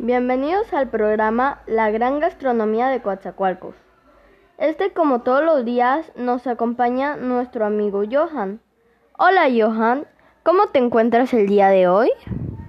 Bienvenidos al programa La Gran Gastronomía de Coatzacoalcos. Este, como todos los días, nos acompaña nuestro amigo Johan. Hola Johan, ¿cómo te encuentras el día de hoy?